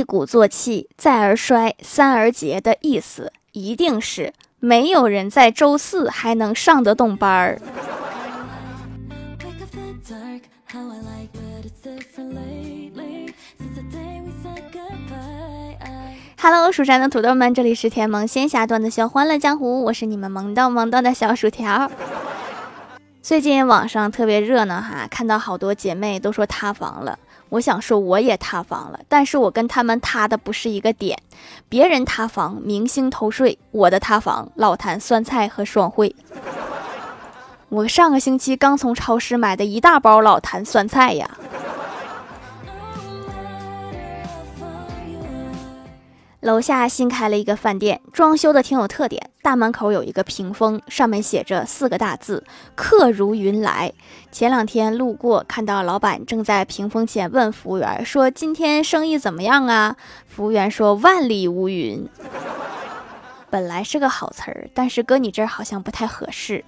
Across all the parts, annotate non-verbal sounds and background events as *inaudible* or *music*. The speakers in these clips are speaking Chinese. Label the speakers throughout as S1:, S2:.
S1: 一鼓作气，再而衰，三而竭的意思，一定是没有人在周四还能上得动班儿。Hello，蜀山的土豆们，这里是甜萌仙侠段的小欢乐江湖，我是你们萌到萌到的小薯条。最近网上特别热闹哈，看到好多姐妹都说塌房了。我想说我也塌房了，但是我跟他们塌的不是一个点。别人塌房，明星偷税；我的塌房，老坛酸菜和双汇。我上个星期刚从超市买的一大包老坛酸菜呀。楼下新开了一个饭店，装修的挺有特点。大门口有一个屏风，上面写着四个大字：“客如云来。”前两天路过，看到老板正在屏风前问服务员说：“今天生意怎么样啊？”服务员说：“万里无云。”本来是个好词儿，但是搁你这儿好像不太合适。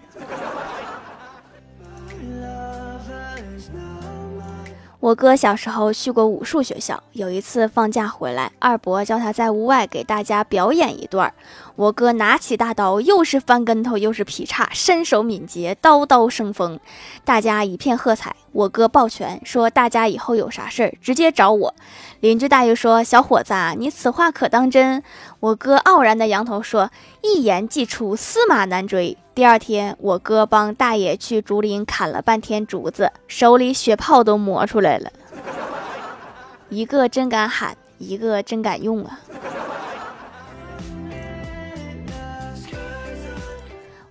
S1: 我哥小时候去过武术学校，有一次放假回来，二伯叫他在屋外给大家表演一段。我哥拿起大刀，又是翻跟头，又是劈叉，身手敏捷，刀刀生风，大家一片喝彩。我哥抱拳说：“大家以后有啥事儿直接找我。”邻居大爷说：“小伙子，你此话可当真？”我哥傲然的扬头说：“一言既出，驷马难追。”第二天，我哥帮大爷去竹林砍了半天竹子，手里血泡都磨出来了。*laughs* 一个真敢喊，一个真敢用啊！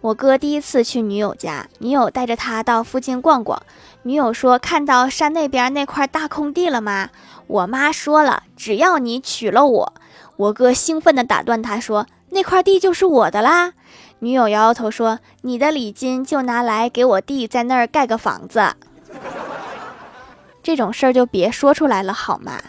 S1: 我哥第一次去女友家，女友带着他到附近逛逛。女友说：“看到山那边那块大空地了吗？我妈说了，只要你娶了我。”我哥兴奋地打断他说：“那块地就是我的啦！”女友摇摇头说：“你的礼金就拿来给我弟在那儿盖个房子。”这种事儿就别说出来了，好吗？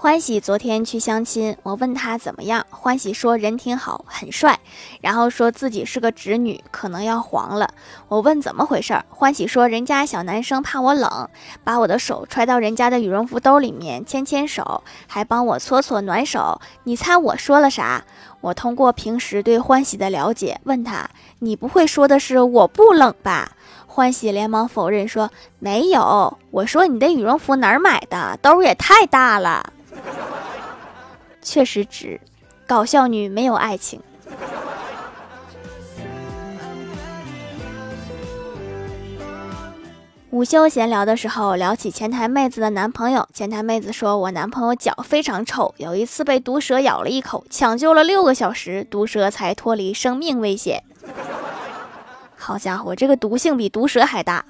S1: 欢喜昨天去相亲，我问他怎么样，欢喜说人挺好，很帅，然后说自己是个直女，可能要黄了。我问怎么回事，欢喜说人家小男生怕我冷，把我的手揣到人家的羽绒服兜里面牵牵手，还帮我搓搓暖手。你猜我说了啥？我通过平时对欢喜的了解，问他你不会说的是我不冷吧？欢喜连忙否认说没有，我说你的羽绒服哪儿买的，兜也太大了。确实值，搞笑女没有爱情。午休闲聊的时候，聊起前台妹子的男朋友。前台妹子说：“我男朋友脚非常臭，有一次被毒蛇咬了一口，抢救了六个小时，毒蛇才脱离生命危险。”好家伙，这个毒性比毒蛇还大。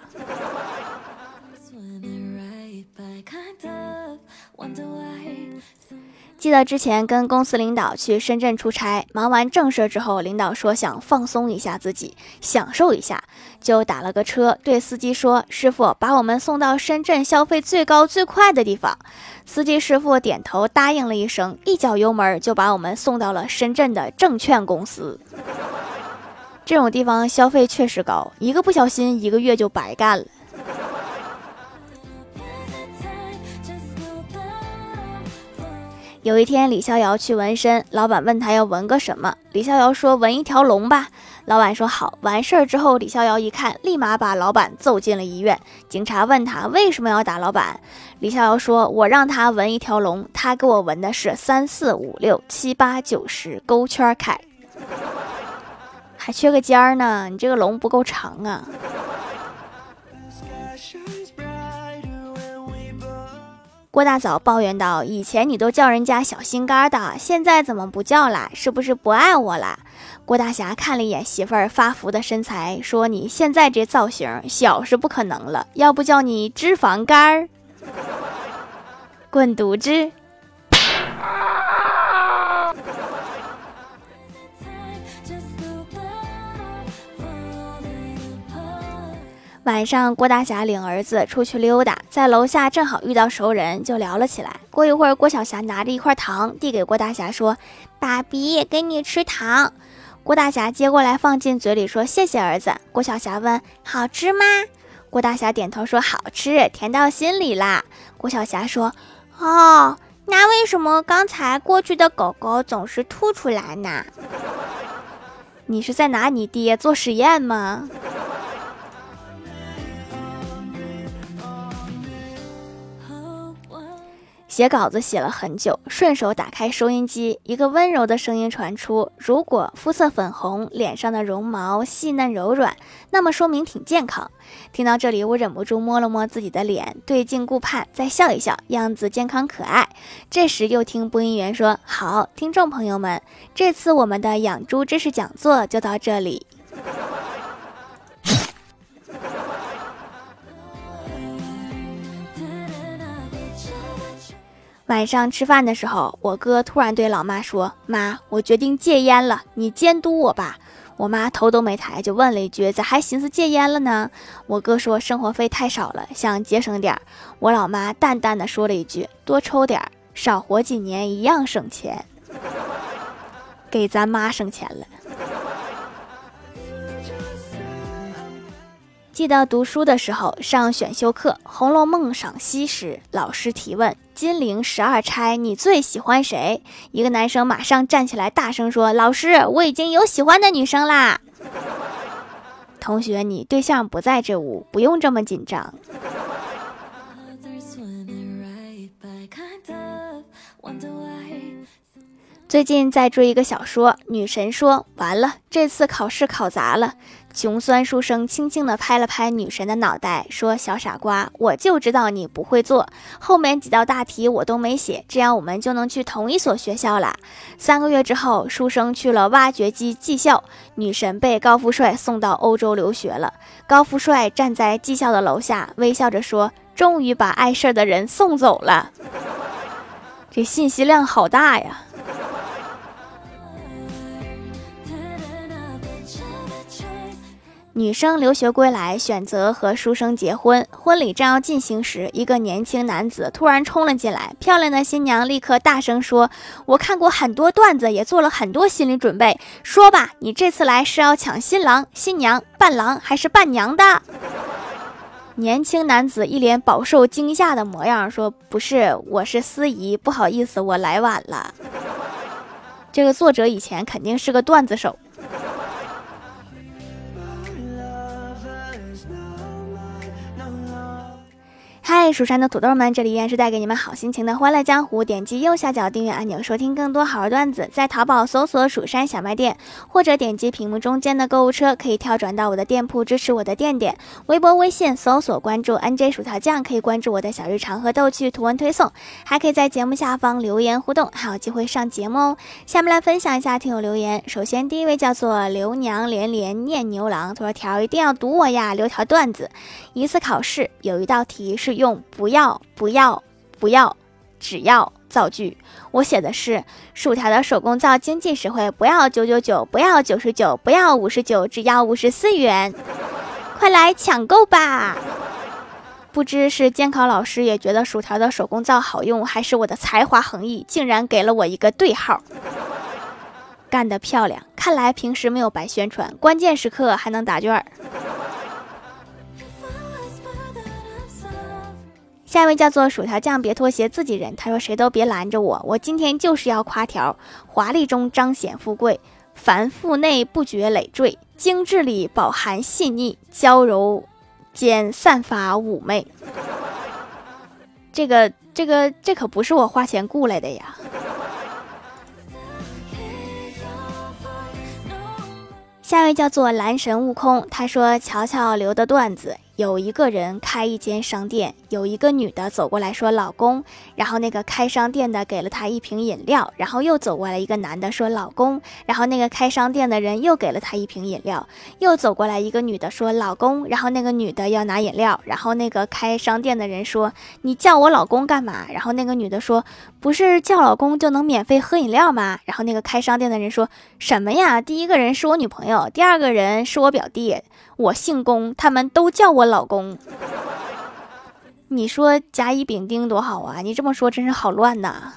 S1: 记得之前跟公司领导去深圳出差，忙完正事之后，领导说想放松一下自己，享受一下，就打了个车，对司机说：“师傅，把我们送到深圳消费最高最快的地方。”司机师傅点头答应了一声，一脚油门就把我们送到了深圳的证券公司。这种地方消费确实高，一个不小心一个月就白干了。有一天，李逍遥去纹身，老板问他要纹个什么，李逍遥说纹一条龙吧。老板说好。完事儿之后，李逍遥一看，立马把老板揍进了医院。警察问他为什么要打老板，李逍遥说：“我让他纹一条龙，他给我纹的是三四五六七八九十勾圈儿开，还缺个尖儿呢，你这个龙不够长啊。”郭大嫂抱怨道：“以前你都叫人家小心肝的，现在怎么不叫了？是不是不爱我了？”郭大侠看了一眼媳妇儿发福的身材，说：“你现在这造型，小是不可能了，要不叫你脂肪肝儿，*laughs* 滚犊子！”晚上，郭大侠领儿子出去溜达，在楼下正好遇到熟人，就聊了起来。过一会儿，郭小霞拿着一块糖递给郭大侠，说：“爸比，给你吃糖。”郭大侠接过来放进嘴里，说：“谢谢儿子。”郭小霞问：“好吃吗？”郭大侠点头说好吃，甜到心里啦。郭小霞说：“哦，那为什么刚才过去的狗狗总是吐出来呢？你是在拿你爹做实验吗？”写稿子写了很久，顺手打开收音机，一个温柔的声音传出：“如果肤色粉红，脸上的绒毛细嫩柔软，那么说明挺健康。”听到这里，我忍不住摸了摸自己的脸，对镜顾盼，再笑一笑，样子健康可爱。这时又听播音员说：“好，听众朋友们，这次我们的养猪知识讲座就到这里。”晚上吃饭的时候，我哥突然对老妈说：“妈，我决定戒烟了，你监督我吧。”我妈头都没抬就问了一句：“咋还寻思戒烟了呢？”我哥说：“生活费太少了，想节省点儿。”我老妈淡淡的说了一句：“多抽点儿，少活几年一样省钱。”给咱妈省钱了。记得读书的时候上选修课《红楼梦》赏析时，老师提问。金陵十二钗，你最喜欢谁？一个男生马上站起来，大声说：“老师，我已经有喜欢的女生啦！” *laughs* 同学，你对象不在这屋，不用这么紧张。最近在追一个小说，女神说：“完了，这次考试考砸了。”穷酸书生轻轻地拍了拍女神的脑袋，说：“小傻瓜，我就知道你不会做，后面几道大题我都没写，这样我们就能去同一所学校了。”三个月之后，书生去了挖掘机技校，女神被高富帅送到欧洲留学了。高富帅站在技校的楼下，微笑着说：“终于把碍事儿的人送走了。”这信息量好大呀！女生留学归来，选择和书生结婚。婚礼正要进行时，一个年轻男子突然冲了进来。漂亮的新娘立刻大声说：“我看过很多段子，也做了很多心理准备。说吧，你这次来是要抢新郎、新娘、伴郎还是伴娘的？”年轻男子一脸饱受惊吓的模样，说：“不是，我是司仪，不好意思，我来晚了。”这个作者以前肯定是个段子手。蜀山的土豆们，这里依然是带给你们好心情的欢乐江湖。点击右下角订阅按钮，收听更多好玩段子。在淘宝搜索“蜀山小卖店”，或者点击屏幕中间的购物车，可以跳转到我的店铺，支持我的店点。微博、微信搜索关注 “nj 薯条酱”，可以关注我的小日常和逗趣图文推送，还可以在节目下方留言互动，还有机会上节目哦。下面来分享一下听友留言。首先，第一位叫做刘娘连连念牛郎，他说：“条一定要读我呀，留条段子。一次考试有一道题是。”用不要不要不要只要造句，我写的是薯条的手工皂经济实惠，不要九九九，不要九十九，不要五十九，只要五十四元，快来抢购吧！不知是监考老师也觉得薯条的手工皂好用，还是我的才华横溢，竟然给了我一个对号，干得漂亮！看来平时没有白宣传，关键时刻还能答卷儿。下一位叫做薯条酱，别拖鞋，自己人。他说：“谁都别拦着我，我今天就是要夸条，华丽中彰显富贵，繁复内不觉累赘，精致里饱含细腻，娇柔间散发妩媚。”这个、这个、这可不是我花钱雇来的呀。下一位叫做蓝神悟空，他说：“乔乔留的段子。”有一个人开一间商店，有一个女的走过来说：“老公。”然后那个开商店的给了她一瓶饮料，然后又走过来一个男的说：“老公。”然后那个开商店的人又给了他一瓶饮料，又走过来一个女的说：“老公。”然后那个女的要拿饮料，然后那个开商店的人说：“你叫我老公干嘛？”然后那个女的说：“不是叫老公就能免费喝饮料吗？”然后那个开商店的人说什么呀？第一个人是我女朋友，第二个人是我表弟。我姓龚，他们都叫我老公。你说甲乙丙丁多好啊！你这么说真是好乱呐。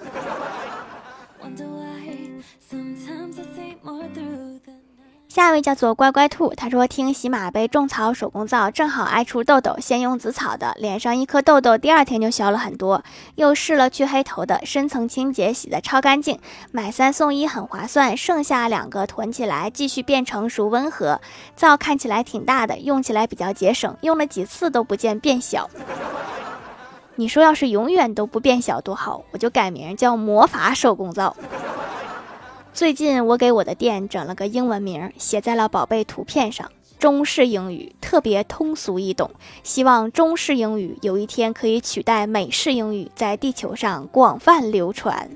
S1: 下一位叫做乖乖兔，他说听喜马杯种草手工皂，正好爱出痘痘，先用紫草的，脸上一颗痘痘，第二天就消了很多。又试了去黑头的，深层清洁，洗的超干净，买三送一很划算。剩下两个囤起来，继续变成熟温和。皂看起来挺大的，用起来比较节省，用了几次都不见变小。你说要是永远都不变小多好，我就改名叫魔法手工皂。最近我给我的店整了个英文名，写在了宝贝图片上，中式英语，特别通俗易懂。希望中式英语有一天可以取代美式英语，在地球上广泛流传。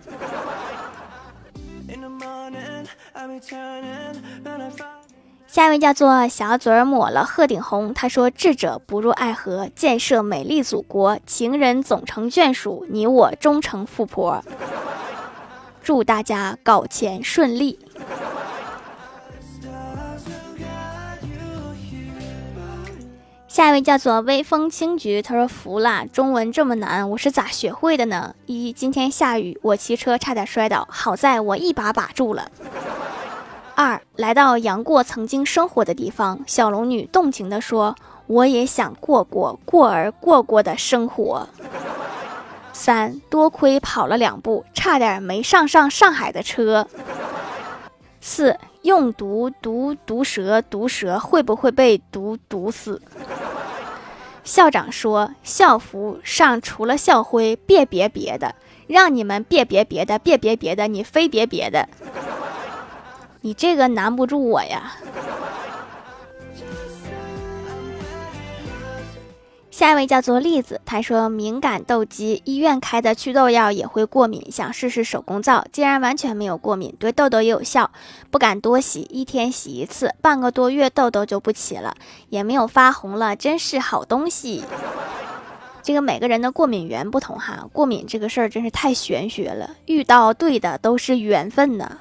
S1: 下一位叫做小嘴抹了鹤顶红，他说：“智者不入爱河，建设美丽祖国，情人总成眷属，你我终成富婆。”祝大家搞钱顺利。下一位叫做微风轻菊，他说服了，中文这么难，我是咋学会的呢？一今天下雨，我骑车差点摔倒，好在我一把把住了。二来到杨过曾经生活的地方，小龙女动情地说：“我也想过过过儿过过的生活。”三多亏跑了两步，差点没上上上海的车。四用毒毒毒蛇，毒蛇会不会被毒毒死？校长说校服上除了校徽，别别别的，让你们别别别的，别别别的，你非别别的，你这个难不住我呀。下一位叫做栗子，他说敏感痘肌，医院开的祛痘药也会过敏，想试试手工皂，竟然完全没有过敏，对痘痘也有效，不敢多洗，一天洗一次，半个多月痘痘就不起了，也没有发红了，真是好东西。这个每个人的过敏源不同哈，过敏这个事儿真是太玄学了，遇到对的都是缘分呢。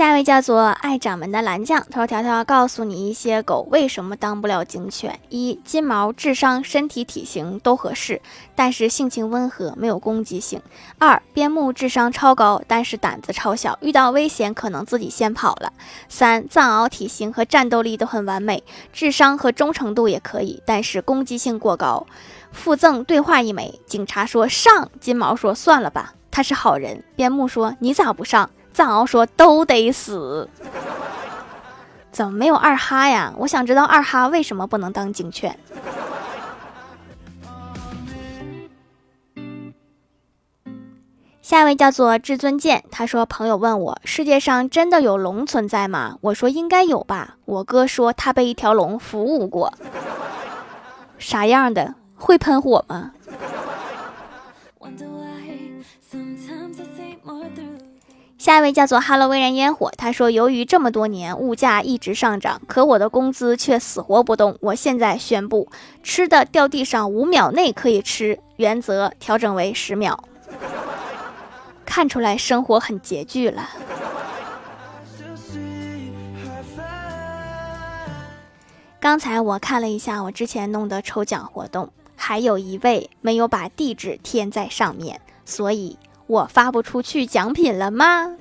S1: 下一位叫做爱掌门的蓝酱，他说：“条条告诉你一些狗为什么当不了警犬：一、金毛智商、身体体型都合适，但是性情温和，没有攻击性；二、边牧智商超高，但是胆子超小，遇到危险可能自己先跑了；三、藏獒体型和战斗力都很完美，智商和忠诚度也可以，但是攻击性过高。附赠对话一枚。警察说上，金毛说算了吧，他是好人。边牧说你咋不上？”藏獒说：“都得死，怎么没有二哈呀？我想知道二哈为什么不能当警犬。”下一位叫做至尊剑，他说：“朋友问我，世界上真的有龙存在吗？”我说：“应该有吧。”我哥说他被一条龙服务过，啥样的？会喷火吗？下一位叫做哈喽微燃烟火，他说：“由于这么多年物价一直上涨，可我的工资却死活不动。我现在宣布，吃的掉地上五秒内可以吃，原则调整为十秒。看出来生活很拮据了。”刚才我看了一下我之前弄的抽奖活动，还有一位没有把地址填在上面，所以。我发不出去奖品了吗？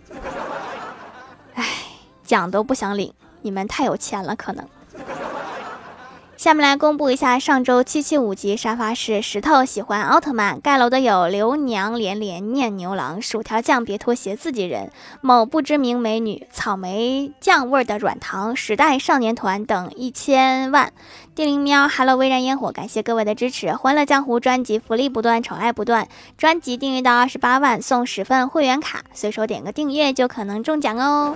S1: 哎，奖都不想领，你们太有钱了，可能。下面来公布一下上周七七五级沙发是石头喜欢奥特曼盖楼的有刘娘连连念牛郎薯条酱别拖鞋自己人。某不知名美女草莓酱味儿的软糖时代少年团等一千万。地灵喵 Hello 微燃烟火感谢各位的支持。欢乐江湖专辑福利不断宠爱不断专辑订阅到二十八万送十份会员卡随手点个订阅就可能中奖哦。